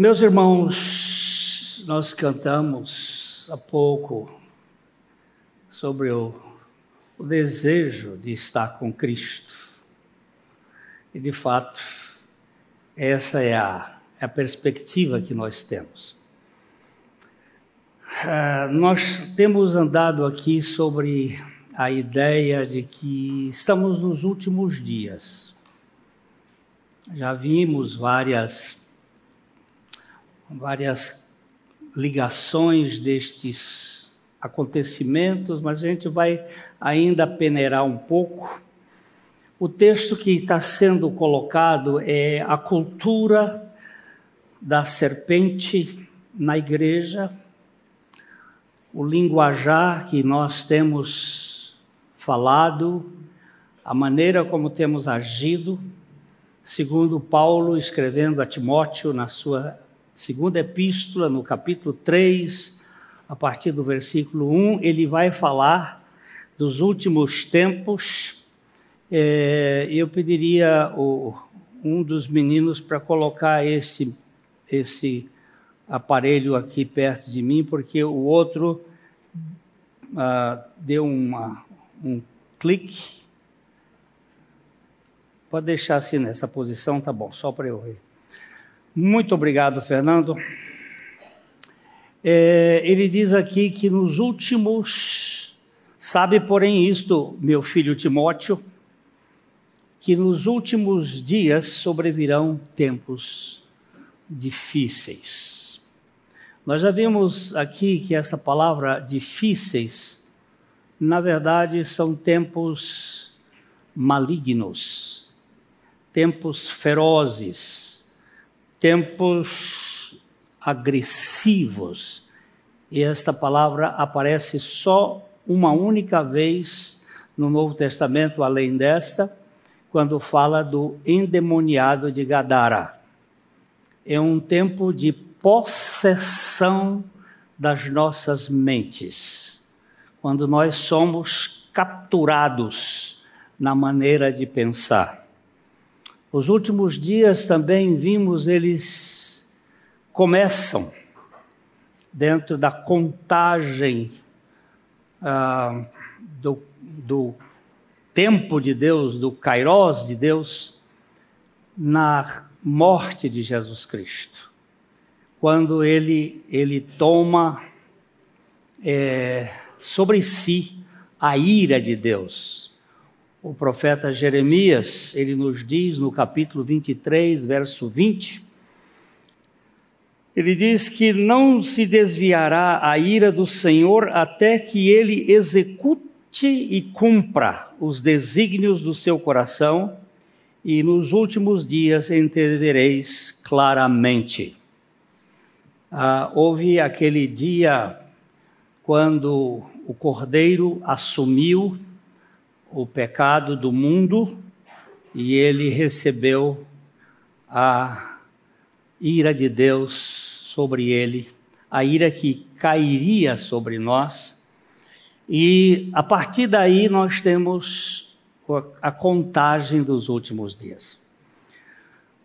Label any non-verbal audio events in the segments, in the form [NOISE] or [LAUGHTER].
Meus irmãos, nós cantamos há pouco sobre o, o desejo de estar com Cristo. E de fato, essa é a, é a perspectiva que nós temos. Uh, nós temos andado aqui sobre a ideia de que estamos nos últimos dias. Já vimos várias várias ligações destes acontecimentos, mas a gente vai ainda peneirar um pouco. O texto que está sendo colocado é a cultura da serpente na igreja, o linguajar que nós temos falado, a maneira como temos agido, segundo Paulo escrevendo a Timóteo na sua segunda epístola, no capítulo 3, a partir do versículo 1, ele vai falar dos últimos tempos. É, eu pediria o, um dos meninos para colocar esse, esse aparelho aqui perto de mim, porque o outro ah, deu uma, um clique. Pode deixar assim nessa posição, tá bom, só para eu ver. Muito obrigado, Fernando. É, ele diz aqui que nos últimos, sabe, porém, isto, meu filho Timóteo, que nos últimos dias sobrevirão tempos difíceis. Nós já vimos aqui que essa palavra difíceis, na verdade, são tempos malignos, tempos ferozes tempos agressivos. E esta palavra aparece só uma única vez no Novo Testamento, além desta, quando fala do endemoniado de Gadara. É um tempo de possessão das nossas mentes, quando nós somos capturados na maneira de pensar. Os últimos dias também vimos eles começam dentro da contagem ah, do, do tempo de Deus, do kairós de Deus, na morte de Jesus Cristo. Quando ele, ele toma é, sobre si a ira de Deus, o profeta Jeremias, ele nos diz no capítulo 23, verso 20, ele diz que não se desviará a ira do Senhor até que ele execute e cumpra os desígnios do seu coração, e nos últimos dias entendereis claramente. Ah, houve aquele dia quando o cordeiro assumiu o pecado do mundo e ele recebeu a ira de Deus sobre ele, a ira que cairia sobre nós. E a partir daí nós temos a contagem dos últimos dias.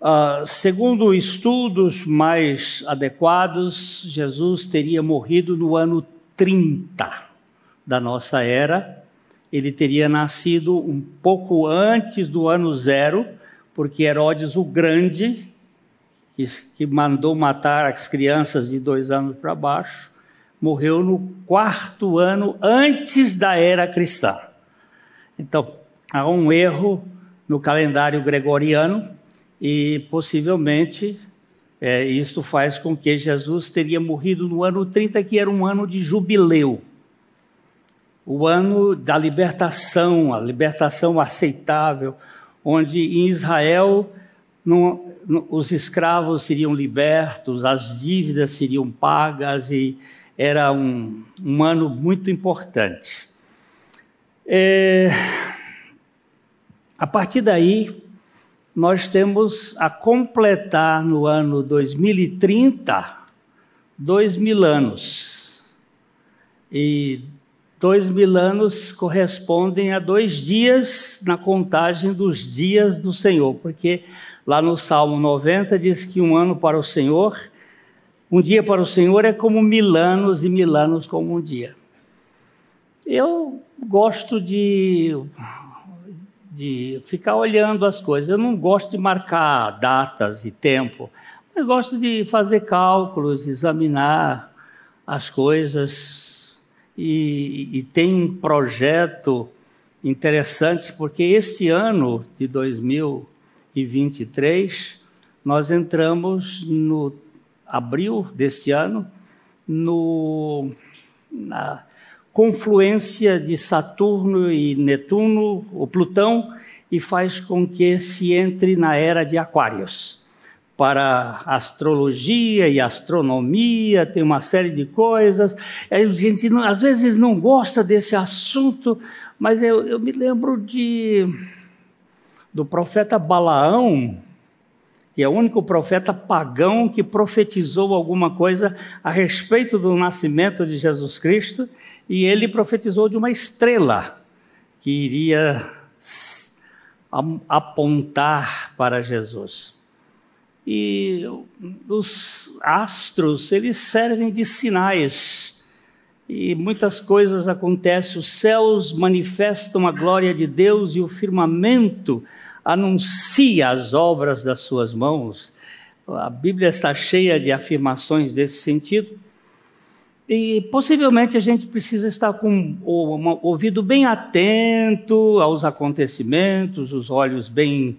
Uh, segundo estudos mais adequados, Jesus teria morrido no ano 30 da nossa era, ele teria nascido um pouco antes do ano zero, porque Herodes o Grande, que mandou matar as crianças de dois anos para baixo, morreu no quarto ano antes da era cristã. Então, há um erro no calendário gregoriano e possivelmente é, isto faz com que Jesus teria morrido no ano 30, que era um ano de jubileu o ano da libertação, a libertação aceitável, onde em Israel não, não, os escravos seriam libertos, as dívidas seriam pagas e era um, um ano muito importante. É, a partir daí, nós temos a completar no ano 2030 dois mil anos. E Dois mil anos correspondem a dois dias na contagem dos dias do Senhor, porque lá no Salmo 90 diz que um ano para o Senhor Um dia para o Senhor é como mil anos e mil anos como um dia. Eu gosto de, de ficar olhando as coisas. Eu não gosto de marcar datas e tempo. Eu gosto de fazer cálculos, examinar as coisas. E, e tem um projeto interessante, porque este ano de 2023, nós entramos no abril deste ano, no, na confluência de Saturno e Netuno, o Plutão, e faz com que se entre na era de Aquários. Para astrologia e astronomia, tem uma série de coisas. A gente às vezes não gosta desse assunto, mas eu, eu me lembro de do profeta Balaão, que é o único profeta pagão que profetizou alguma coisa a respeito do nascimento de Jesus Cristo, e ele profetizou de uma estrela que iria apontar para Jesus. E os astros, eles servem de sinais. E muitas coisas acontecem, os céus manifestam a glória de Deus e o firmamento anuncia as obras das suas mãos. A Bíblia está cheia de afirmações desse sentido. E possivelmente a gente precisa estar com o ouvido bem atento aos acontecimentos, os olhos bem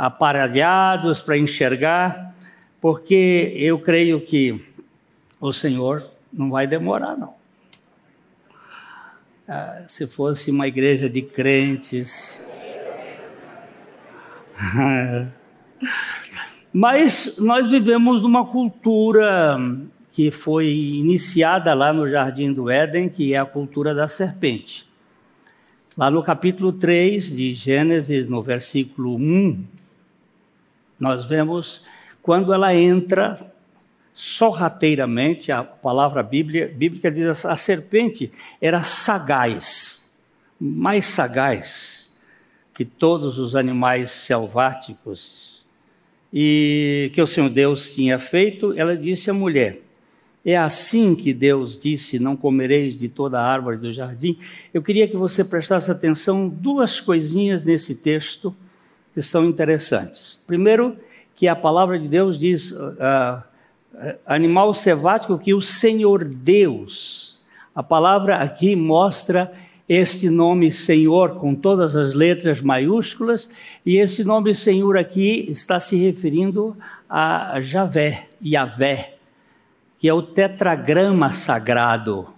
aparelhados para enxergar, porque eu creio que o Senhor não vai demorar, não. Ah, se fosse uma igreja de crentes, [LAUGHS] Mas nós vivemos numa cultura que foi iniciada lá no Jardim do Éden, que é a cultura da serpente. Lá no capítulo 3 de Gênesis, no versículo 1, nós vemos quando ela entra sorrateiramente, a palavra bíblia, bíblica diz a serpente era sagaz, mais sagaz que todos os animais selváticos e que o Senhor Deus tinha feito, ela disse à mulher: É assim que Deus disse: Não comereis de toda a árvore do jardim. Eu queria que você prestasse atenção duas coisinhas nesse texto que são interessantes. Primeiro, que a palavra de Deus diz: uh, animal selvático que o Senhor Deus. A palavra aqui mostra este nome Senhor com todas as letras maiúsculas, e esse nome Senhor aqui está se referindo a Javé, Yavé, que é o tetragrama sagrado,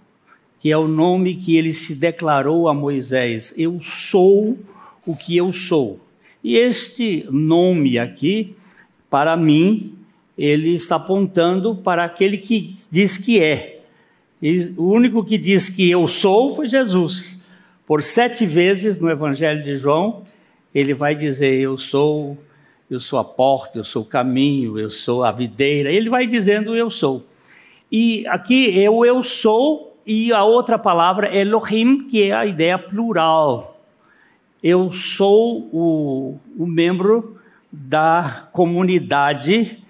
que é o nome que ele se declarou a Moisés: Eu sou o que eu sou. E este nome aqui, para mim, ele está apontando para aquele que diz que é. E o único que diz que eu sou foi Jesus. Por sete vezes no Evangelho de João, ele vai dizer: Eu sou, eu sou a porta, eu sou o caminho, eu sou a videira. Ele vai dizendo: Eu sou. E aqui é o eu sou, e a outra palavra Elohim, que é a ideia plural. Eu sou o, o membro da comunidade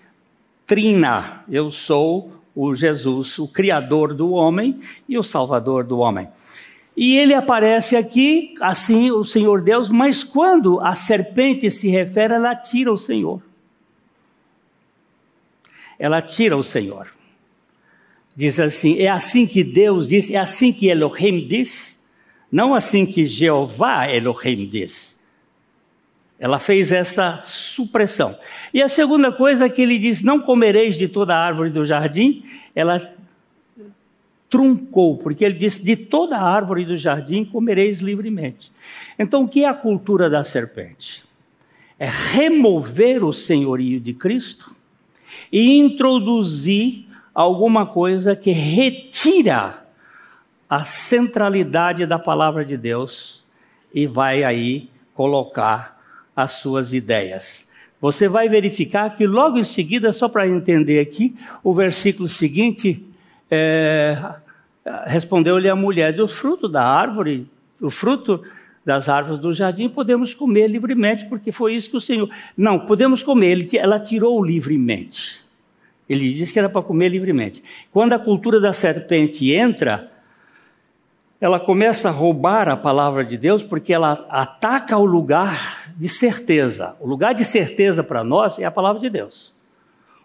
trina. Eu sou o Jesus, o Criador do homem e o Salvador do homem. E ele aparece aqui, assim, o Senhor Deus, mas quando a serpente se refere, ela tira o Senhor. Ela tira o Senhor. Diz assim: é assim que Deus diz, é assim que Elohim diz, não assim que Jeová Elohim diz. Ela fez essa supressão. E a segunda coisa que ele diz: não comereis de toda árvore do jardim, ela truncou, porque ele disse: De toda árvore do jardim comereis livremente. Então, o que é a cultura da serpente? É remover o senhorio de Cristo e introduzir alguma coisa que retira a centralidade da palavra de Deus e vai aí colocar as suas ideias. Você vai verificar que logo em seguida, só para entender aqui, o versículo seguinte, é, Respondeu-lhe a mulher: Do fruto da árvore, o fruto das árvores do jardim, podemos comer livremente, porque foi isso que o Senhor. Não, podemos comer, ela tirou livremente. Ele diz que era para comer livremente. Quando a cultura da serpente entra, ela começa a roubar a palavra de Deus porque ela ataca o lugar de certeza. O lugar de certeza para nós é a palavra de Deus.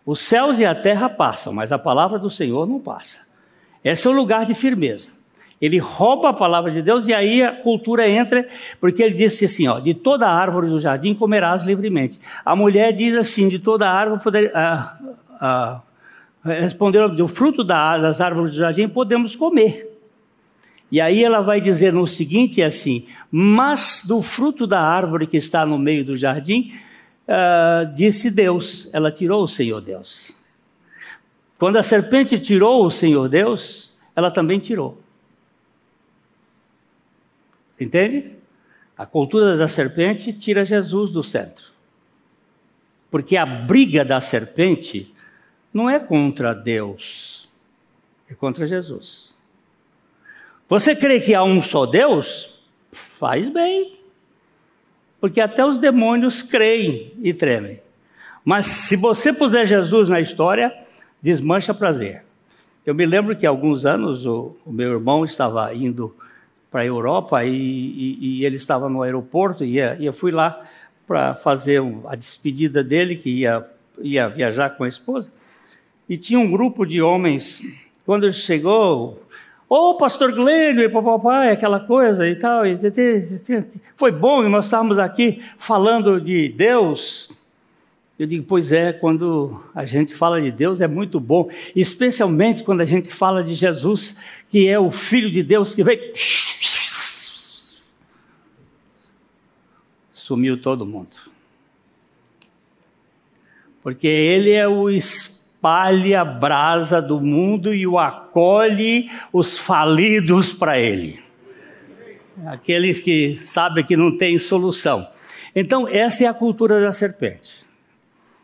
Os céus e a terra passam, mas a palavra do Senhor não passa. Esse é o lugar de firmeza. Ele rouba a palavra de Deus e aí a cultura entra, porque ele disse assim: ó, de toda árvore do jardim comerás livremente. A mulher diz assim: de toda árvore poder, ah, ah, responderam: do fruto das árvores do jardim podemos comer. E aí ela vai dizer no seguinte assim: mas do fruto da árvore que está no meio do jardim, ah, disse Deus, ela tirou o Senhor Deus. Quando a serpente tirou o Senhor Deus, ela também tirou. Entende? A cultura da serpente tira Jesus do centro. Porque a briga da serpente não é contra Deus, é contra Jesus. Você crê que há um só Deus? Faz bem. Porque até os demônios creem e tremem. Mas se você puser Jesus na história, desmancha prazer. Eu me lembro que há alguns anos o, o meu irmão estava indo para a Europa e, e, e, ele estava no aeroporto e, e eu fui lá para fazer a despedida dele, que ia, ia viajar com a esposa. E tinha um grupo de homens. Quando ele chegou, ô oh, pastor Glênio e papai, aquela coisa e tal. E, foi bom nós estávamos aqui falando de Deus. Eu digo, pois é, quando a gente fala de Deus é muito bom, especialmente quando a gente fala de Jesus, que é o Filho de Deus que veio. Sumiu todo mundo. Porque Ele é o espalha brasa do mundo e o acolhe os falidos para Ele. Aqueles que sabem que não tem solução. Então, essa é a cultura da serpente.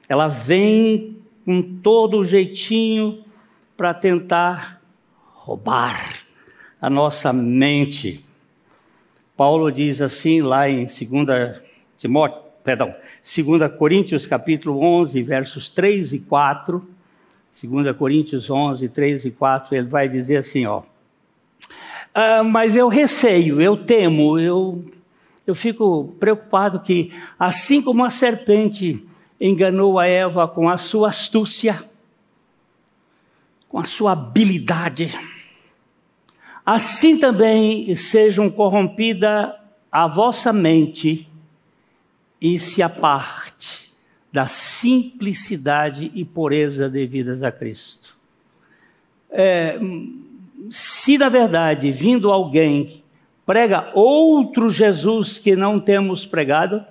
Ela vem com todo o jeitinho para tentar roubar a nossa mente. Paulo diz assim lá em 2 Timóteo, perdão, 2 Coríntios capítulo 11, versos 3 e 4. 2 Coríntios 11, 3 e 4, ele vai dizer assim, ó. Ah, mas eu receio, eu temo, eu, eu fico preocupado que, assim como a serpente enganou a Eva com a sua astúcia, com a sua habilidade, assim também sejam corrompida a vossa mente e se aparte da simplicidade e pureza devidas a Cristo. É, se na verdade vindo alguém prega outro Jesus que não temos pregado,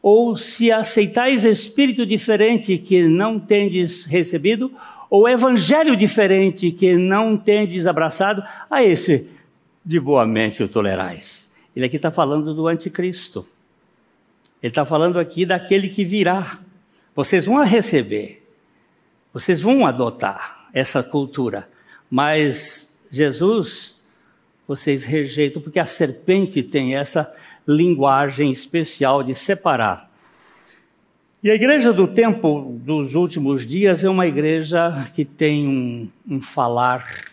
ou se aceitais espírito diferente que não tendes recebido, ou evangelho diferente que não tendes abraçado, a esse de boa mente o tolerais. Ele aqui está falando do anticristo. Ele está falando aqui daquele que virá. Vocês vão receber, vocês vão adotar essa cultura, mas Jesus, vocês rejeitam, porque a serpente tem essa linguagem especial de separar. E a igreja do tempo dos últimos dias é uma igreja que tem um, um falar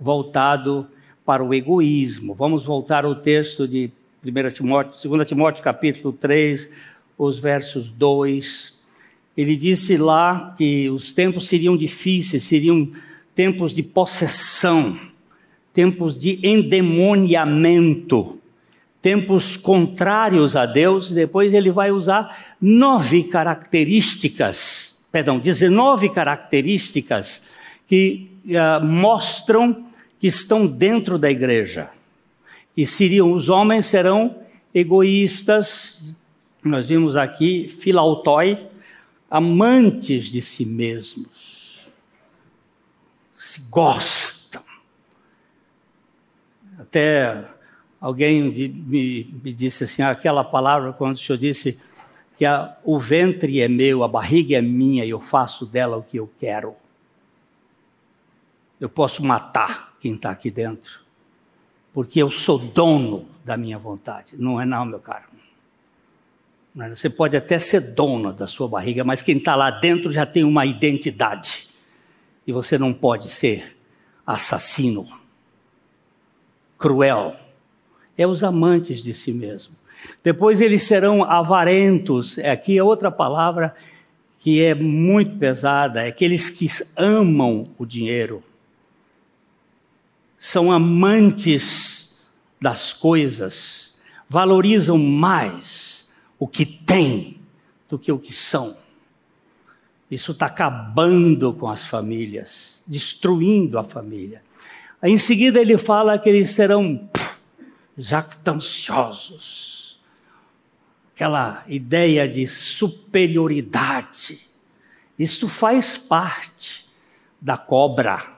voltado para o egoísmo. Vamos voltar ao texto de 1 Timóteo, 2 Timóteo capítulo 3, os versos 2. Ele disse lá que os tempos seriam difíceis, seriam tempos de possessão, tempos de endemoniamento tempos contrários a Deus, depois ele vai usar nove características, perdão, 19 características que uh, mostram que estão dentro da igreja. E seriam, os homens serão egoístas, nós vimos aqui, filautói, amantes de si mesmos, se gostam. Até Alguém me, me disse assim, aquela palavra quando o senhor disse que a, o ventre é meu, a barriga é minha e eu faço dela o que eu quero. Eu posso matar quem está aqui dentro, porque eu sou dono da minha vontade. Não é não, meu caro. É, você pode até ser dono da sua barriga, mas quem está lá dentro já tem uma identidade. E você não pode ser assassino, cruel. É os amantes de si mesmo. Depois eles serão avarentos. Aqui é outra palavra que é muito pesada, é aqueles que amam o dinheiro. São amantes das coisas, valorizam mais o que têm do que o que são. Isso está acabando com as famílias, destruindo a família. Aí, em seguida, ele fala que eles serão jactanciosos. Aquela ideia de superioridade. Isso faz parte da cobra.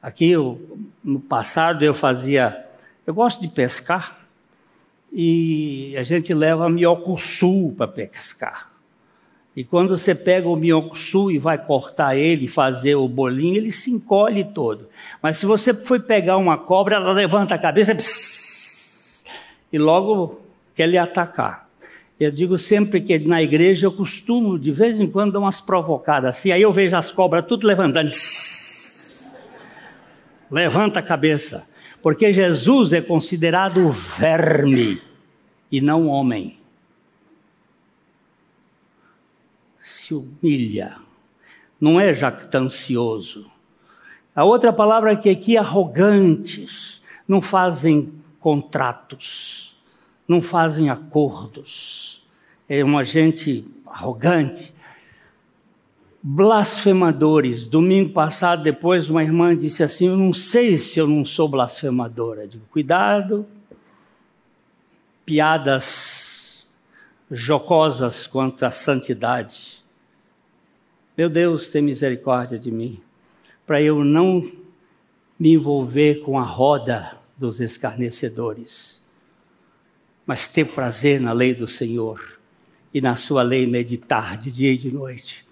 Aqui, eu, no passado, eu fazia. Eu gosto de pescar e a gente leva sul para pescar. E quando você pega o minhocuçu e vai cortar ele, fazer o bolinho, ele se encolhe todo. Mas se você for pegar uma cobra, ela levanta a cabeça pss, e logo quer lhe atacar. Eu digo sempre que na igreja eu costumo, de vez em quando, dar umas provocadas assim, aí eu vejo as cobras tudo levantando. Pss, levanta a cabeça. Porque Jesus é considerado verme e não homem. se humilha, não é jactancioso. A outra palavra que aqui arrogantes, não fazem contratos, não fazem acordos. É uma gente arrogante. Blasfemadores. Domingo passado, depois, uma irmã disse assim: Eu não sei se eu não sou blasfemadora. Eu digo, cuidado. Piadas jocosas quanto à santidade. Meu Deus, tem misericórdia de mim, para eu não me envolver com a roda dos escarnecedores, mas ter prazer na lei do Senhor e na sua lei meditar de dia e de noite.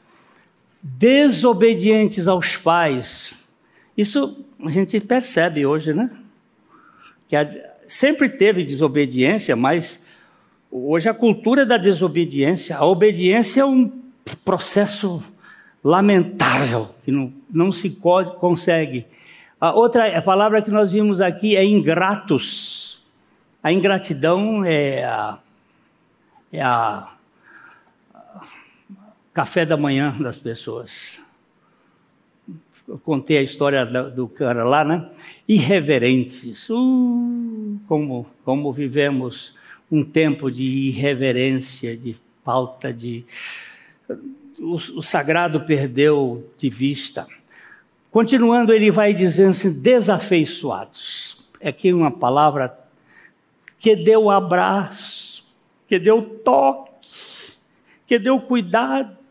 Desobedientes aos pais, isso a gente percebe hoje, né? Que sempre teve desobediência, mas hoje a cultura da desobediência, a obediência é um processo lamentável, que não, não se consegue. A outra a palavra que nós vimos aqui é ingratos. A ingratidão é a, é a café da manhã das pessoas. Eu contei a história do cara lá, né? Irreverentes. Uh, como, como vivemos um tempo de irreverência, de falta de o, o sagrado perdeu de vista. Continuando, ele vai dizendo assim: desafeiçoados. É aqui uma palavra que deu abraço, que deu toque, que deu cuidado.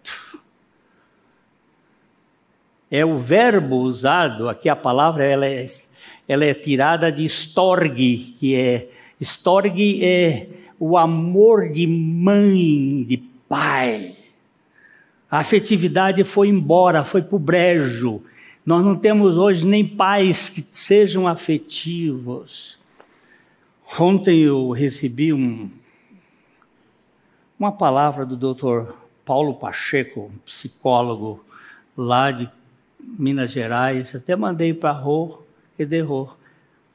É o verbo usado, aqui a palavra ela é, ela é tirada de storge, que é storge é o amor de mãe, de pai. A afetividade foi embora, foi para o brejo. Nós não temos hoje nem pais que sejam afetivos. Ontem eu recebi um, uma palavra do Dr. Paulo Pacheco, psicólogo lá de Minas Gerais. Até mandei para Rô, e derrou.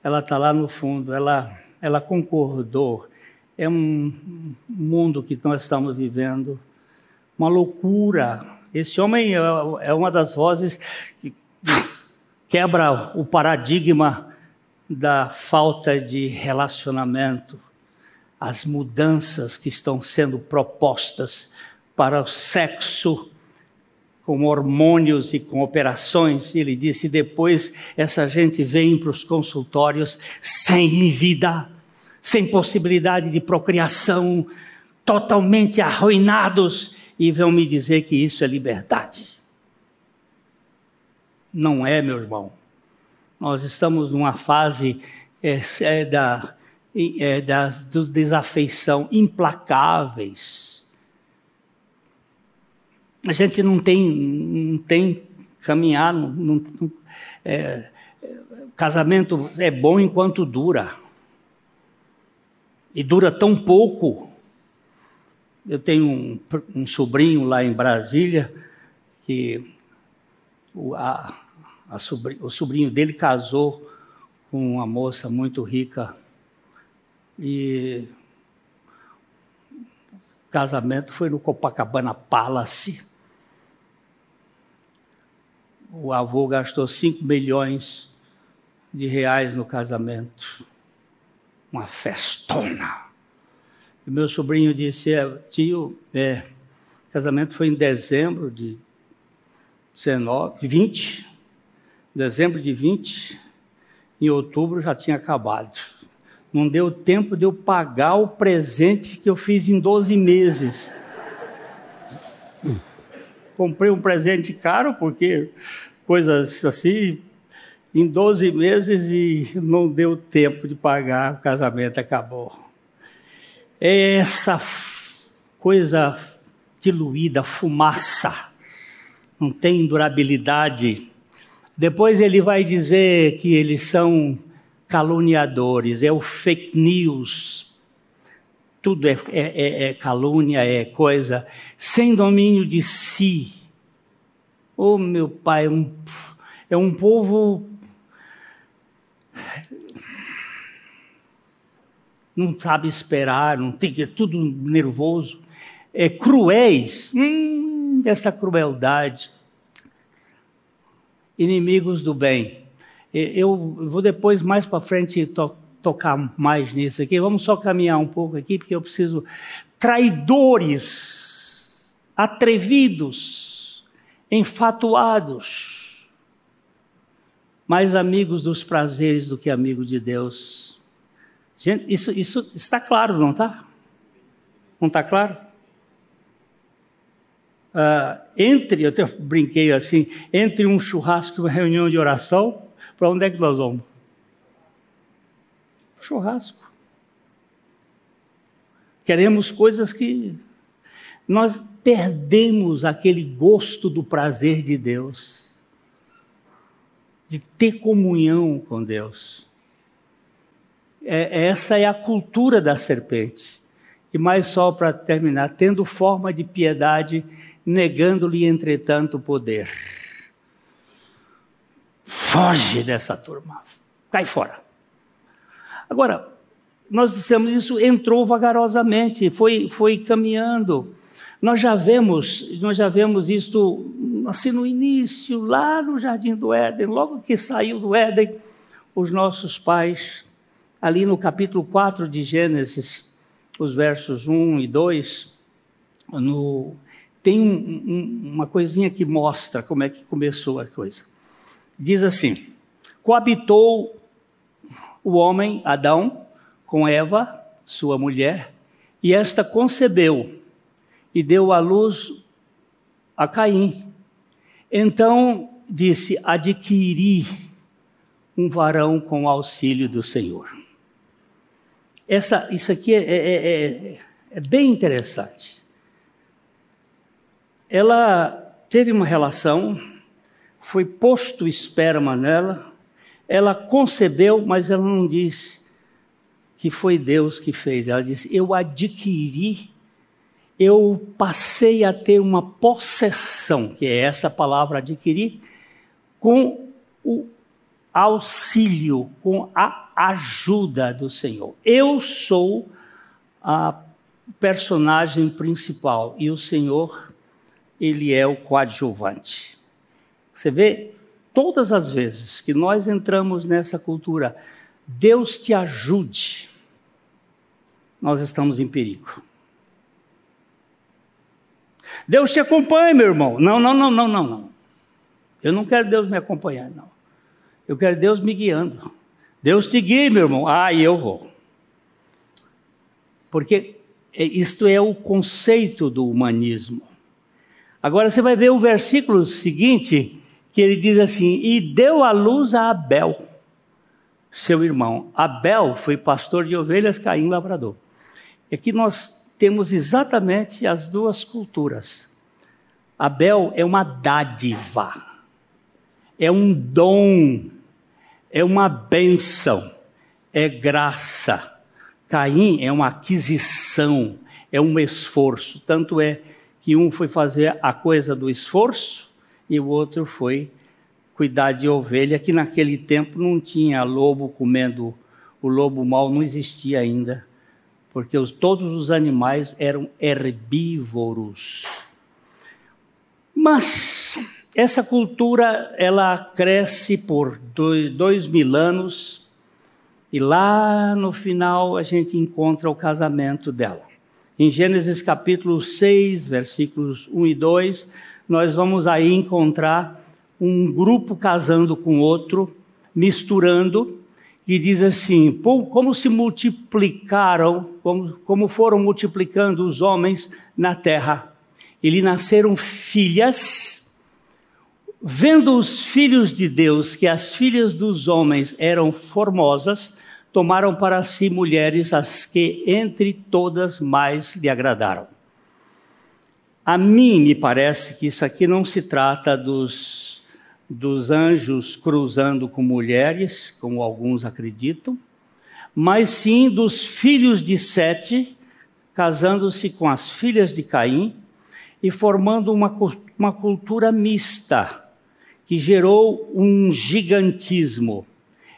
Ela está lá no fundo, ela, ela concordou. É um mundo que nós estamos vivendo uma loucura. Esse homem é, é uma das vozes que quebra o paradigma da falta de relacionamento, as mudanças que estão sendo propostas para o sexo com hormônios e com operações. Ele disse: depois essa gente vem para os consultórios sem vida, sem possibilidade de procriação, totalmente arruinados e vão me dizer que isso é liberdade. Não é, meu irmão. Nós estamos numa fase é, é, da, é, das, dos desafeição implacáveis. A gente não tem, não tem caminhar, não, não, é, casamento é bom enquanto dura. E dura tão pouco eu tenho um, um sobrinho lá em Brasília que o, a, a sobrinho, o sobrinho dele casou com uma moça muito rica e o casamento foi no Copacabana Palace. O avô gastou 5 milhões de reais no casamento. Uma festona. E meu sobrinho disse, é, tio, é, o casamento foi em dezembro de 19, 20, dezembro de 20, em outubro já tinha acabado. Não deu tempo de eu pagar o presente que eu fiz em 12 meses. Comprei um presente caro, porque coisas assim, em 12 meses e não deu tempo de pagar, o casamento acabou. Essa coisa diluída, fumaça, não tem durabilidade. Depois ele vai dizer que eles são caluniadores, é o fake news. Tudo é, é, é, é calúnia, é coisa sem domínio de si. Oh, meu pai, um, é um povo. Não sabe esperar, não tem é tudo nervoso. É cruéis, hum, essa crueldade inimigos do bem. Eu vou depois, mais para frente, tocar mais nisso aqui. Vamos só caminhar um pouco aqui, porque eu preciso. Traidores, atrevidos, enfatuados, mais amigos dos prazeres do que amigos de Deus. Gente, isso, isso está claro, não está? Não está claro? uh, entre, eu até brinquei assim, entre um churrasco e uma reunião de oração, para onde é que nós vamos? Churrasco. Queremos coisas que nós perdemos aquele gosto do prazer de Deus, de ter comunhão com Deus. É, essa é a cultura da serpente. E mais só para terminar, tendo forma de piedade, negando-lhe, entretanto, o poder. Foge dessa turma, cai fora. Agora, nós dissemos isso entrou vagarosamente, foi, foi caminhando. Nós já vemos, nós já vemos isto assim no início, lá no jardim do Éden, logo que saiu do Éden, os nossos pais, ali no capítulo 4 de Gênesis, os versos 1 e 2, no tem um, um, uma coisinha que mostra como é que começou a coisa. Diz assim: coabitou o homem, Adão, com Eva, sua mulher, e esta concebeu e deu à luz a Caim. Então disse: adquiri um varão com auxílio do Senhor. Essa, isso aqui é, é, é, é bem interessante ela teve uma relação, foi posto esperma nela, ela concebeu, mas ela não disse que foi Deus que fez. Ela disse: Eu adquiri, eu passei a ter uma possessão, que é essa palavra adquirir, com o auxílio, com a ajuda do Senhor. Eu sou a personagem principal e o Senhor ele é o coadjuvante. Você vê, todas as vezes que nós entramos nessa cultura, Deus te ajude, nós estamos em perigo. Deus te acompanhe, meu irmão. Não, não, não, não, não, não. Eu não quero Deus me acompanhar, não. Eu quero Deus me guiando. Deus te guie, meu irmão. Ah, e eu vou. Porque isto é o conceito do humanismo. Agora você vai ver o versículo seguinte, que ele diz assim: E deu a luz a Abel, seu irmão. Abel foi pastor de ovelhas, Caim lavrador. Aqui nós temos exatamente as duas culturas. Abel é uma dádiva, é um dom, é uma bênção, é graça. Caim é uma aquisição, é um esforço. Tanto é que um foi fazer a coisa do esforço e o outro foi cuidar de ovelha, que naquele tempo não tinha lobo comendo, o lobo mau não existia ainda, porque os, todos os animais eram herbívoros. Mas essa cultura ela cresce por dois, dois mil anos e lá no final a gente encontra o casamento dela. Em Gênesis capítulo 6, versículos 1 e 2, nós vamos aí encontrar um grupo casando com outro, misturando, e diz assim: como se multiplicaram, como, foram multiplicando os homens na terra. E lhe nasceram filhas, vendo os filhos de Deus que as filhas dos homens eram formosas, tomaram para si mulheres as que entre todas mais lhe agradaram. A mim me parece que isso aqui não se trata dos, dos anjos cruzando com mulheres, como alguns acreditam, mas sim dos filhos de Sete casando-se com as filhas de Caim e formando uma, uma cultura mista, que gerou um gigantismo.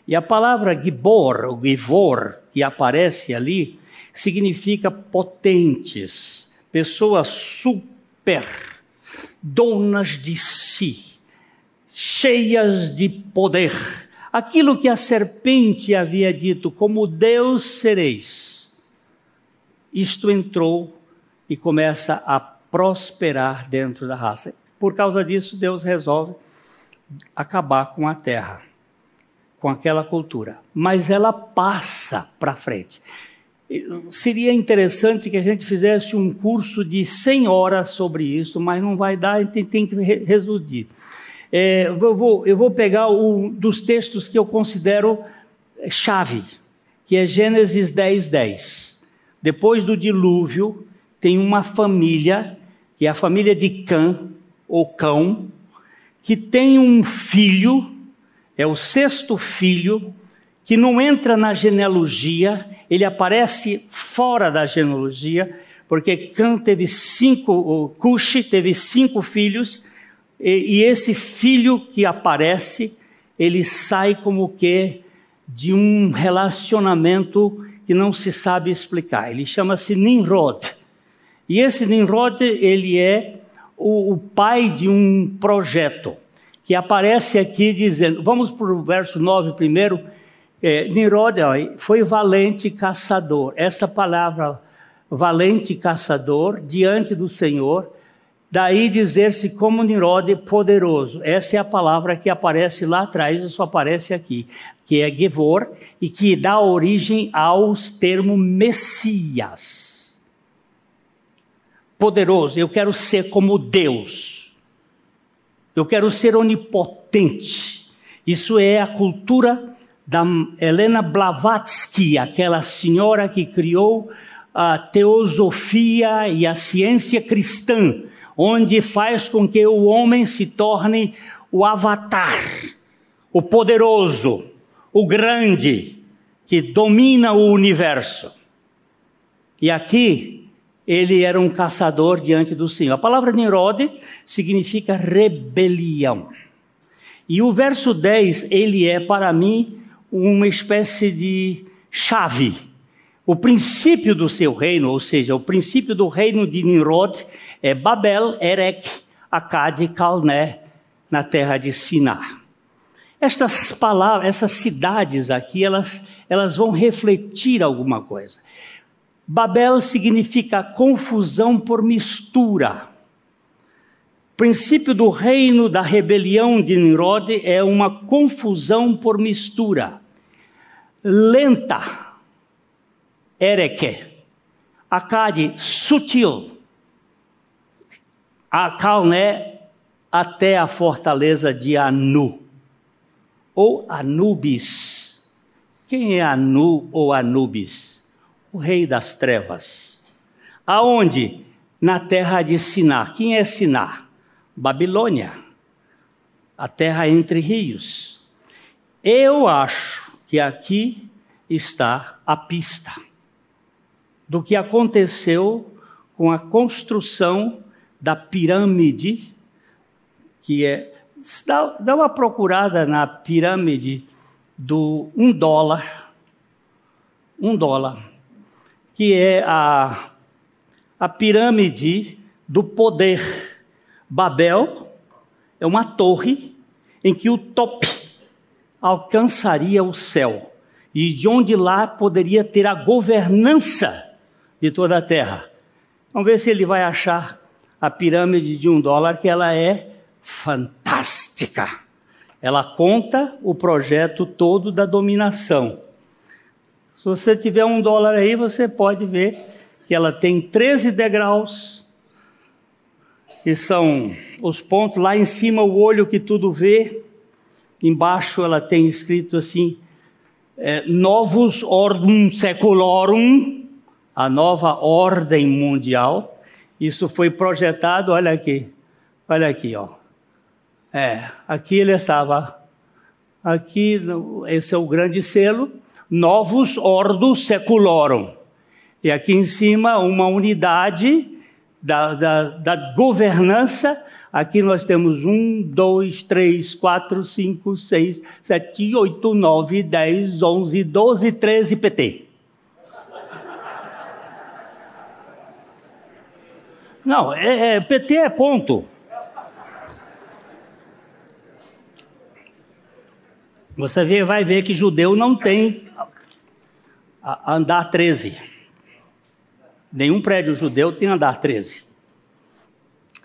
E a palavra Gibor, ou Givor, que aparece ali, significa potentes, pessoas super, donas de si, cheias de poder. Aquilo que a serpente havia dito, como Deus sereis, isto entrou e começa a prosperar dentro da raça. Por causa disso, Deus resolve acabar com a terra, com aquela cultura. Mas ela passa para frente. Seria interessante que a gente fizesse um curso de 100 horas sobre isso, mas não vai dar, a gente tem que resumir. É, eu, vou, eu vou pegar um dos textos que eu considero chave, que é Gênesis 10, 10. Depois do dilúvio, tem uma família que é a família de Cã, ou Cão, que tem um filho, é o sexto filho, que não entra na genealogia, ele aparece fora da genealogia, porque Cã teve cinco, Cuxi teve cinco filhos, e, e esse filho que aparece, ele sai como que de um relacionamento que não se sabe explicar. Ele chama-se Nimrod. E esse Nimrod, ele é o, o pai de um projeto, que aparece aqui dizendo, vamos para o verso 9 primeiro, é, foi valente caçador. Essa palavra, valente caçador, diante do Senhor, daí dizer-se como Nimrod poderoso. Essa é a palavra que aparece lá atrás e só aparece aqui, que é Gevor, e que dá origem aos termos Messias poderoso, eu quero ser como Deus. Eu quero ser onipotente. Isso é a cultura da Helena Blavatsky, aquela senhora que criou a teosofia e a ciência cristã, onde faz com que o homem se torne o avatar, o poderoso, o grande, que domina o universo. E aqui ele era um caçador diante do Senhor. A palavra Nirode significa rebelião. E o verso 10, ele é para mim uma espécie de chave. O princípio do seu reino, ou seja, o princípio do reino de Nimrod é Babel, Erech, Akkad e Calné, na terra de Siná. Estas palavras, essas cidades aqui, elas, elas vão refletir alguma coisa. Babel significa confusão por mistura. Princípio do reino da rebelião de Nimrod é uma confusão por mistura. Lenta, Ereque. Acade, sutil. A Calné até a fortaleza de Anu, ou Anubis. Quem é Anu ou Anubis? o rei das trevas. Aonde? Na terra de Siná. Quem é Siná? Babilônia. A terra entre rios. Eu acho que aqui está a pista do que aconteceu com a construção da pirâmide, que é dá, dá uma procurada na pirâmide do um dólar, um dólar, que é a, a pirâmide do poder. Babel é uma torre em que o top alcançaria o céu e de onde lá poderia ter a governança de toda a terra. Vamos ver se ele vai achar a pirâmide de um dólar, que ela é fantástica. Ela conta o projeto todo da dominação. Se você tiver um dólar aí, você pode ver que ela tem 13 degraus, que são os pontos lá em cima, o olho que tudo vê. Embaixo ela tem escrito assim: é, Novus Ordum Seculorum, a nova ordem mundial. Isso foi projetado, olha aqui, olha aqui, ó. É, aqui ele estava, aqui, esse é o grande selo, Novus Ordus Seculorum. E aqui em cima, uma unidade da, da, da governança. Aqui nós temos um, dois, três, quatro, cinco, seis, sete, oito, nove, dez, onze, doze, treze PT. Não, é, é, PT é ponto. Você vai ver que judeu não tem andar 13. Nenhum prédio judeu tem andar 13.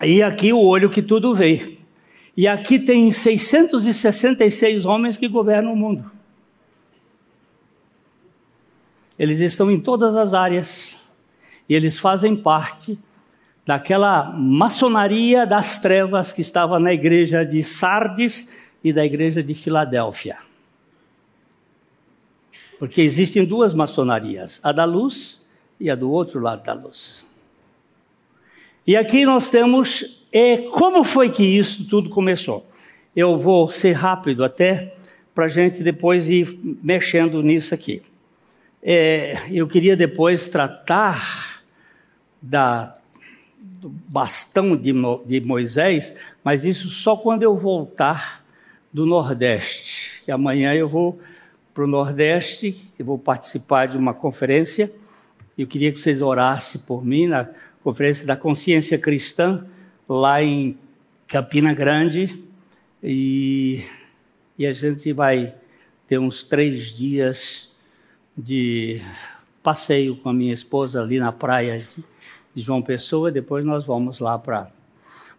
E aqui o olho que tudo vê. E aqui tem 666 homens que governam o mundo. Eles estão em todas as áreas. E eles fazem parte daquela maçonaria das trevas que estava na igreja de Sardes e da igreja de Filadélfia. Porque existem duas maçonarias, a da luz e a do outro lado da luz. E aqui nós temos é, como foi que isso tudo começou. Eu vou ser rápido até para a gente depois ir mexendo nisso aqui. É, eu queria depois tratar da do bastão de, de Moisés, mas isso só quando eu voltar do Nordeste. Que amanhã eu vou para o Nordeste, eu vou participar de uma conferência. Eu queria que vocês orassem por mim na conferência da consciência cristã, lá em Campina Grande. E, e a gente vai ter uns três dias de passeio com a minha esposa ali na praia de João Pessoa, depois nós vamos lá para.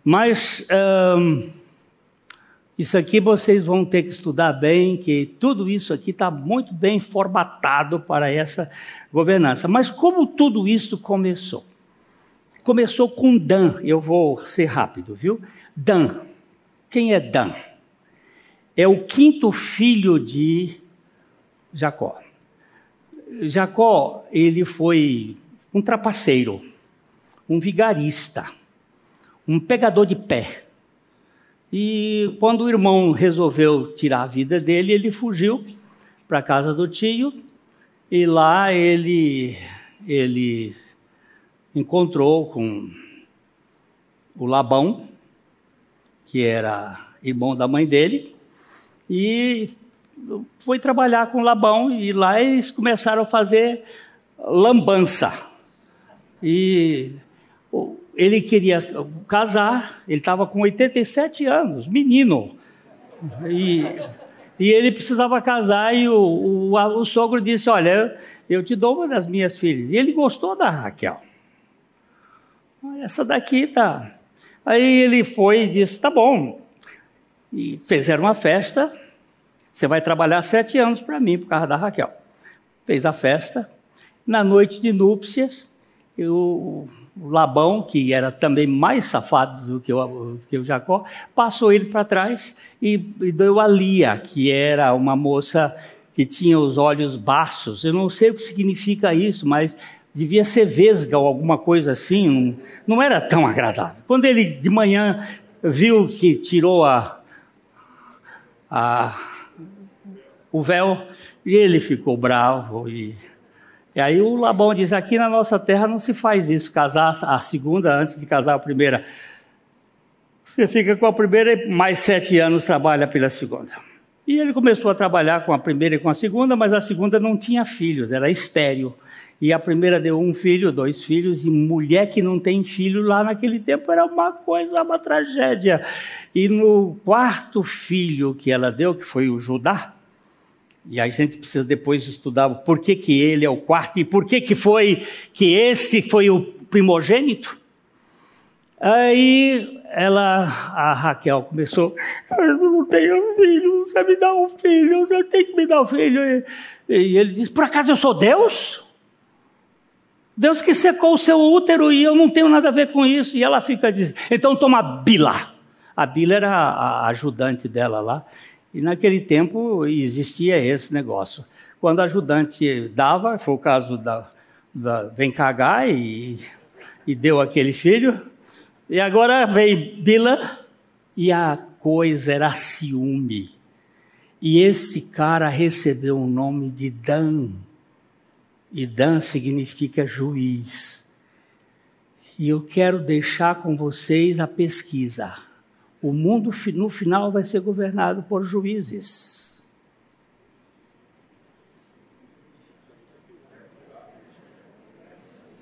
Mas um, isso aqui vocês vão ter que estudar bem, que tudo isso aqui está muito bem formatado para essa governança. Mas como tudo isso começou? Começou com Dan, eu vou ser rápido, viu? Dan. Quem é Dan? É o quinto filho de Jacó. Jacó, ele foi um trapaceiro um vigarista, um pegador de pé. E quando o irmão resolveu tirar a vida dele, ele fugiu para a casa do tio e lá ele ele encontrou com o Labão, que era irmão da mãe dele, e foi trabalhar com Labão e lá eles começaram a fazer lambança. E ele queria casar, ele estava com 87 anos, menino. E, e ele precisava casar, e o, o, o, sogro disse: Olha, eu te dou uma das minhas filhas. E ele gostou da Raquel. Essa daqui tá. Aí ele foi e disse: Tá bom. E fizeram uma festa. Você vai trabalhar sete anos para mim por causa da Raquel. Fez a festa. Na noite de núpcias, eu, Labão, que era também mais safado do que o, que o Jacó, passou ele para trás e, e, deu a Lia, que era uma moça que tinha os olhos baços. Eu não sei o que significa isso, mas devia ser vesga ou alguma coisa assim, não, era tão agradável. Quando ele de manhã viu que tirou a, a, o véu, ele ficou bravo e e aí o Labão diz: aqui na nossa terra não se faz isso, casar a segunda antes de casar a primeira. Você fica com a primeira e mais sete anos trabalha pela segunda. E ele começou a trabalhar com a primeira e com a segunda, mas a segunda não tinha filhos, era estéreo. E a primeira deu um filho, dois filhos, e mulher que não tem filho lá naquele tempo era uma coisa, uma tragédia. E no quarto filho que ela deu, que foi o Judá, e a gente precisa depois estudar por que, que ele é o quarto e por que, que foi que esse foi o primogênito. Aí ela, a Raquel começou, eu não tenho filho, você me dá um filho, você tem que me dar um filho. E ele disse, por acaso eu sou Deus? Deus que secou o seu útero e eu não tenho nada a ver com isso. E ela fica dizendo, então toma Bila. A Bila era a ajudante dela lá. E naquele tempo existia esse negócio. Quando a ajudante dava, foi o caso da, da Vem Cagar e, e deu aquele filho. E agora veio Bila e a coisa era ciúme. E esse cara recebeu o nome de Dan e Dan significa juiz. E eu quero deixar com vocês a pesquisa. O mundo no final vai ser governado por juízes.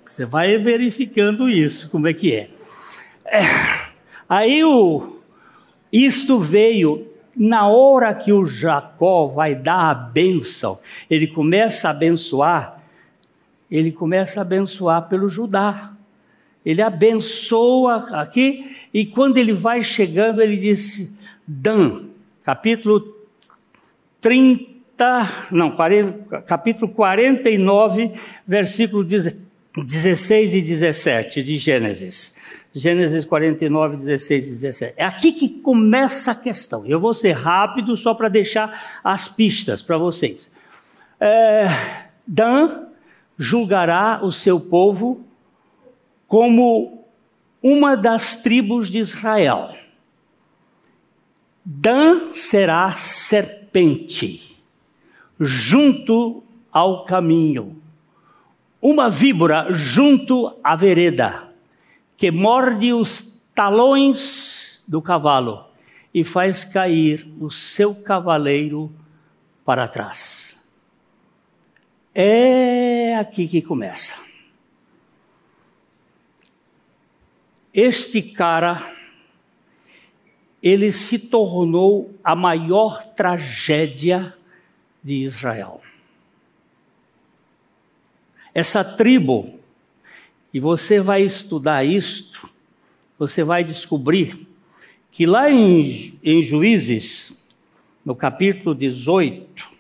Você vai verificando isso, como é que é. é. Aí o, isto veio na hora que o Jacó vai dar a bênção, ele começa a abençoar, ele começa a abençoar pelo Judá. Ele abençoa aqui, e quando ele vai chegando, ele diz: Dan, capítulo 30, não, 40, capítulo 49, versículo 16 e 17 de Gênesis. Gênesis 49, 16 e 17. É aqui que começa a questão. Eu vou ser rápido só para deixar as pistas para vocês. É, Dan julgará o seu povo como uma das tribos de Israel. Dan será serpente junto ao caminho, uma víbora junto à vereda, que morde os talões do cavalo e faz cair o seu cavaleiro para trás. É aqui que começa. Este cara, ele se tornou a maior tragédia de Israel. Essa tribo, e você vai estudar isto, você vai descobrir que lá em, em Juízes, no capítulo 18,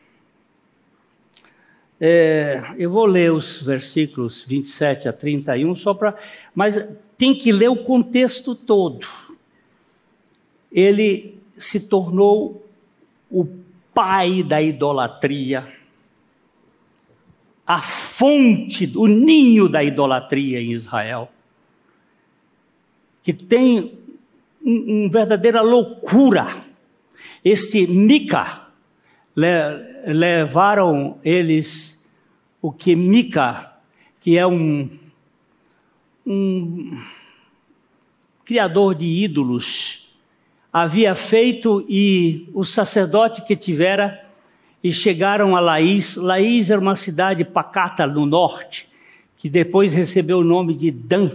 é, eu vou ler os versículos 27 a 31 só para. Mas tem que ler o contexto todo. Ele se tornou o pai da idolatria, a fonte, o ninho da idolatria em Israel, que tem uma verdadeira loucura. Este Mica, le, levaram eles o que Mica, que é um, um criador de ídolos, havia feito e o sacerdote que tivera e chegaram a Laís. Laís era uma cidade pacata no norte, que depois recebeu o nome de Dan.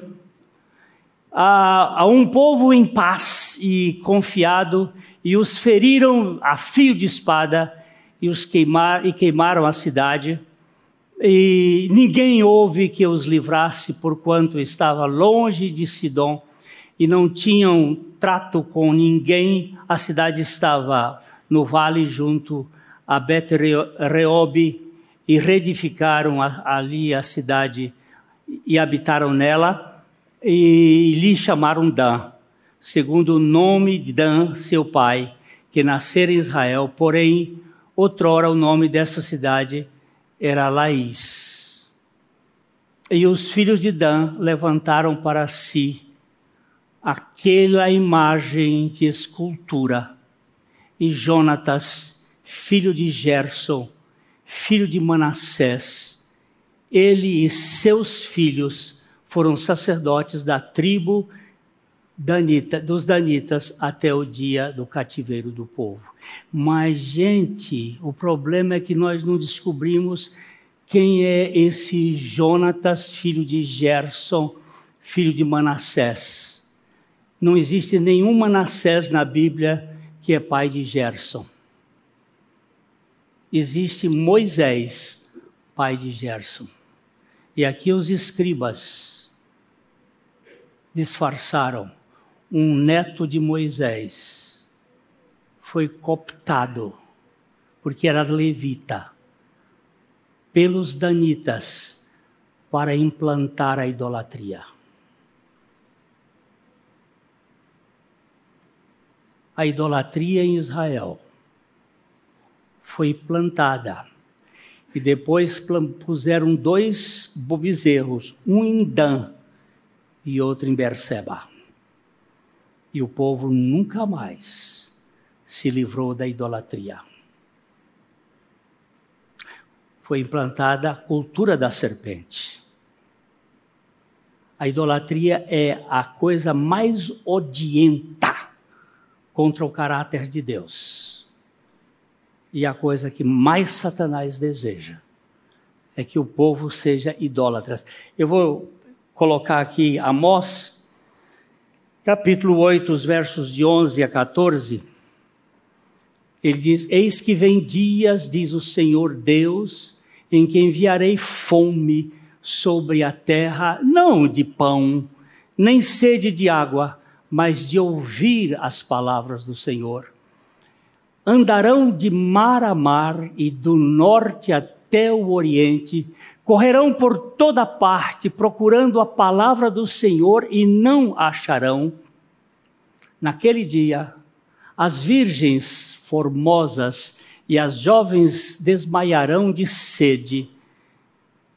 A, a um povo em paz e confiado, e os feriram a fio de espada e os queimar, e queimaram a cidade. E ninguém houve que os livrasse, porquanto estava longe de Sidom e não tinham trato com ninguém. A cidade estava no vale junto a Bet-Reob e reedificaram ali a cidade e habitaram nela e lhe chamaram Dan, segundo o nome de Dan, seu pai, que nascera em Israel, porém Outrora o nome dessa cidade era Laís. E os filhos de Dan levantaram para si aquela imagem de escultura. E Jonatas, filho de Gerson, filho de Manassés, ele e seus filhos foram sacerdotes da tribo danita, dos danitas até o dia do cativeiro do povo. Mas, gente, o problema é que nós não descobrimos quem é esse Jonatas, filho de Gerson, filho de Manassés. Não existe nenhum Manassés na Bíblia que é pai de Gerson. Existe Moisés, pai de Gerson. E aqui os escribas disfarçaram um neto de Moisés. Foi cooptado, porque era levita, pelos danitas, para implantar a idolatria. A idolatria em Israel foi plantada e depois puseram dois bezerros, um em Dan e outro em Berseba. E o povo nunca mais se livrou da idolatria. Foi implantada a cultura da serpente. A idolatria é a coisa mais odienta contra o caráter de Deus e a coisa que mais Satanás deseja é que o povo seja idólatra. Eu vou colocar aqui Amós, capítulo 8, os versos de 11 a 14. Ele diz: Eis que vem dias, diz o Senhor Deus, em que enviarei fome sobre a terra, não de pão, nem sede de água, mas de ouvir as palavras do Senhor andarão de mar a mar e do norte até o oriente, correrão por toda parte procurando a palavra do Senhor e não acharão. Naquele dia, as virgens formosas e as jovens desmaiarão de sede.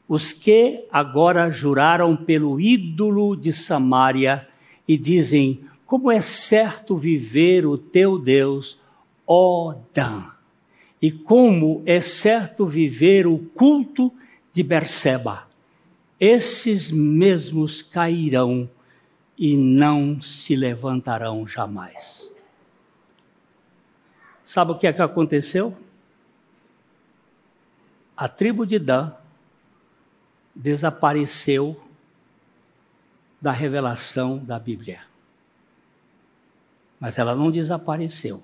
Os que agora juraram pelo ídolo de Samaria e dizem: Como é certo viver o teu Deus Odã. E como é certo viver o culto Berseba. Esses mesmos cairão e não se levantarão jamais. Sabe o que é que aconteceu? A tribo de Dan desapareceu da revelação da Bíblia. Mas ela não desapareceu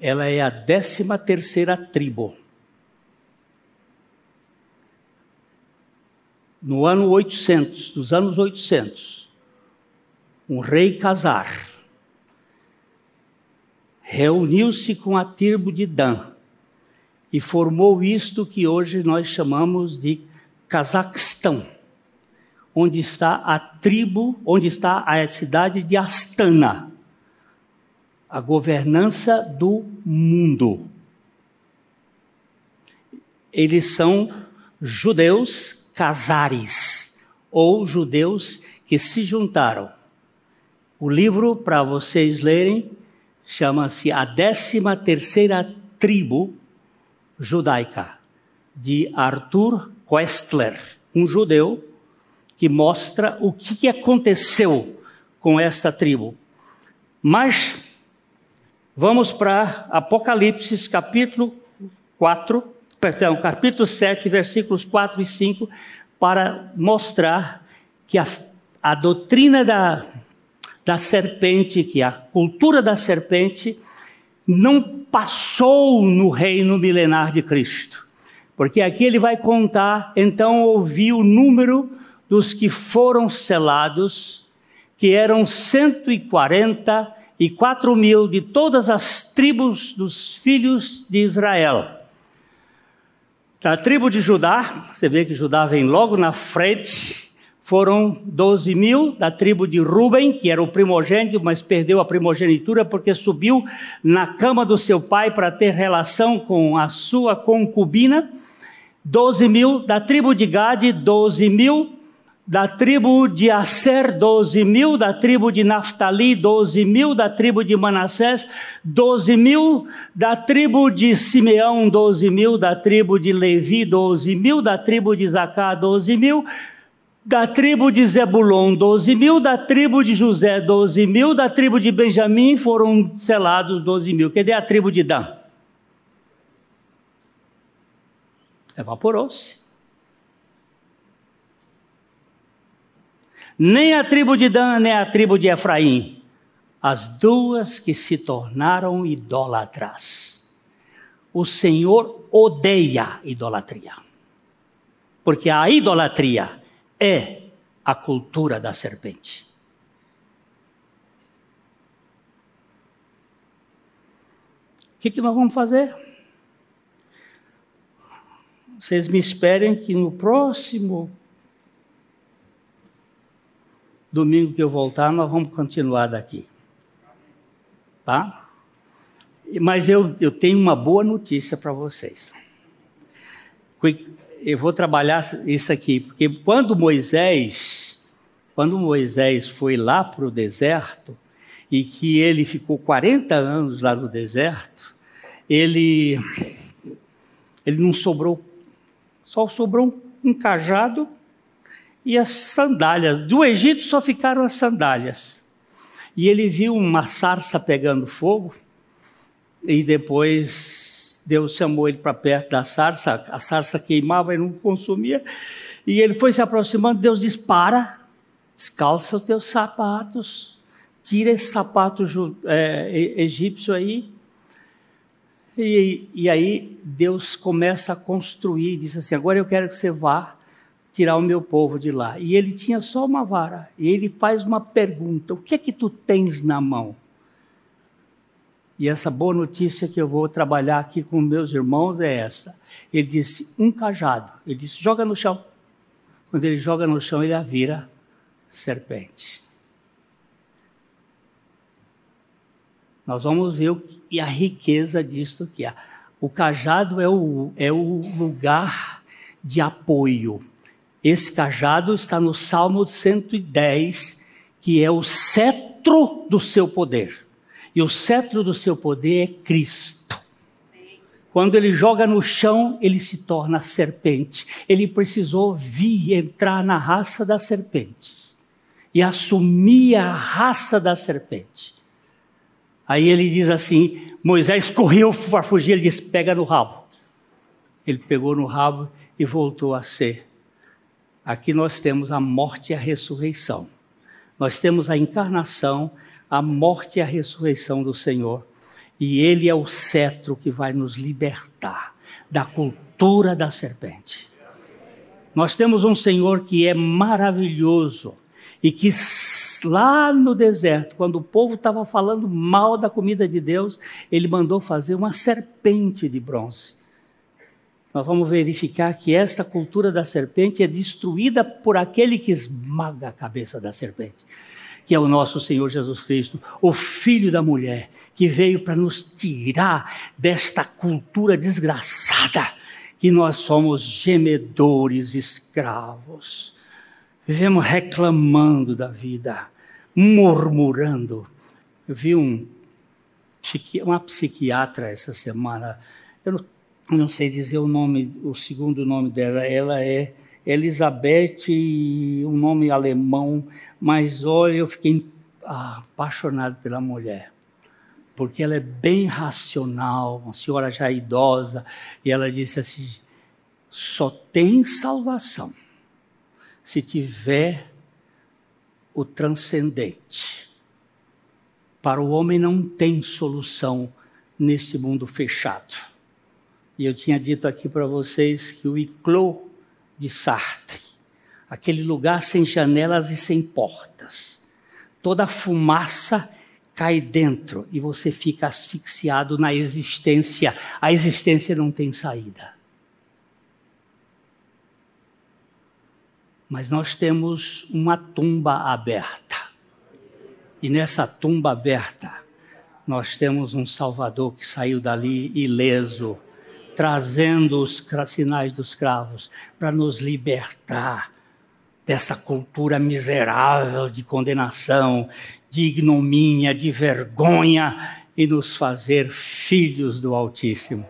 ela é a décima terceira tribo. No ano 800, dos anos 800, um rei Casar reuniu-se com a tribo de Dan e formou isto que hoje nós chamamos de Cazaquistão, onde está a tribo, onde está a cidade de Astana a governança do mundo. Eles são judeus casares, ou judeus que se juntaram. O livro, para vocês lerem, chama-se A Décima Terceira Tribo Judaica, de Arthur Koestler, um judeu que mostra o que aconteceu com esta tribo. Mas Vamos para Apocalipse, capítulo 4, perdão, capítulo 7, versículos 4 e 5, para mostrar que a, a doutrina da, da serpente, que a cultura da serpente, não passou no reino milenar de Cristo. Porque aqui ele vai contar, então ouvi o número dos que foram selados, que eram 140 e mil de todas as tribos dos filhos de Israel. Da tribo de Judá, você vê que Judá vem logo na frente, foram 12 mil. Da tribo de Ruben, que era o primogênito, mas perdeu a primogenitura porque subiu na cama do seu pai para ter relação com a sua concubina. 12 mil. Da tribo de Gade, 12 mil da tribo de Aser, 12 mil, da tribo de Naftali, 12 mil, da tribo de Manassés, 12 mil, da tribo de Simeão, 12 mil, da tribo de Levi, 12 mil, da tribo de Zacá, 12 mil, Da tribo de Zebulon, 12 mil. Da tribo de José, 12 mil. Da tribo de Benjamim foram selados 12 mil. Cadê a tribo de Dan? Evaporou-se. Nem a tribo de Dan, nem a tribo de Efraim. As duas que se tornaram idólatras. O Senhor odeia idolatria. Porque a idolatria é a cultura da serpente. O que, que nós vamos fazer? Vocês me esperem que no próximo domingo que eu voltar, nós vamos continuar daqui. Tá? Mas eu, eu tenho uma boa notícia para vocês. Eu vou trabalhar isso aqui, porque quando Moisés, quando Moisés foi lá para o deserto, e que ele ficou 40 anos lá no deserto, ele, ele não sobrou, só sobrou um cajado e as sandálias. Do Egito só ficaram as sandálias. E ele viu uma sarça pegando fogo, e depois Deus chamou ele para perto da sarça, a sarça queimava e não consumia, e ele foi se aproximando, Deus disse: Para, descalça os teus sapatos, tira esse sapato é, egípcio aí. E, e aí Deus começa a construir, diz assim: Agora eu quero que você vá tirar o meu povo de lá. E ele tinha só uma vara. E ele faz uma pergunta: O que é que tu tens na mão? E essa boa notícia que eu vou trabalhar aqui com meus irmãos é essa. Ele disse: Um cajado. Ele disse: Joga no chão. Quando ele joga no chão, ele a vira serpente. Nós vamos ver que, a riqueza disto que há. O cajado é o, é o lugar de apoio esse cajado está no Salmo 110, que é o cetro do seu poder. E o cetro do seu poder é Cristo. Quando ele joga no chão, ele se torna serpente. Ele precisou vir entrar na raça das serpentes e assumir a raça da serpente. Aí ele diz assim: Moisés correu para fugir, ele disse: pega no rabo. Ele pegou no rabo e voltou a ser Aqui nós temos a morte e a ressurreição. Nós temos a encarnação, a morte e a ressurreição do Senhor. E Ele é o cetro que vai nos libertar da cultura da serpente. Nós temos um Senhor que é maravilhoso e que lá no deserto, quando o povo estava falando mal da comida de Deus, ele mandou fazer uma serpente de bronze nós vamos verificar que esta cultura da serpente é destruída por aquele que esmaga a cabeça da serpente, que é o nosso Senhor Jesus Cristo, o Filho da mulher, que veio para nos tirar desta cultura desgraçada que nós somos gemedores escravos. Vivemos reclamando da vida, murmurando. Eu vi um, uma psiquiatra essa semana, eu não não sei dizer o nome, o segundo nome dela, ela é Elizabeth, um nome alemão, mas olha, eu fiquei apaixonado pela mulher, porque ela é bem racional, uma senhora já idosa, e ela disse assim: só tem salvação se tiver o transcendente. Para o homem não tem solução nesse mundo fechado. E eu tinha dito aqui para vocês que o Iclô de Sartre, aquele lugar sem janelas e sem portas, toda a fumaça cai dentro e você fica asfixiado na existência. A existência não tem saída. Mas nós temos uma tumba aberta. E nessa tumba aberta, nós temos um Salvador que saiu dali ileso trazendo os sinais dos cravos para nos libertar dessa cultura miserável de condenação, de ignomínia, de vergonha e nos fazer filhos do Altíssimo.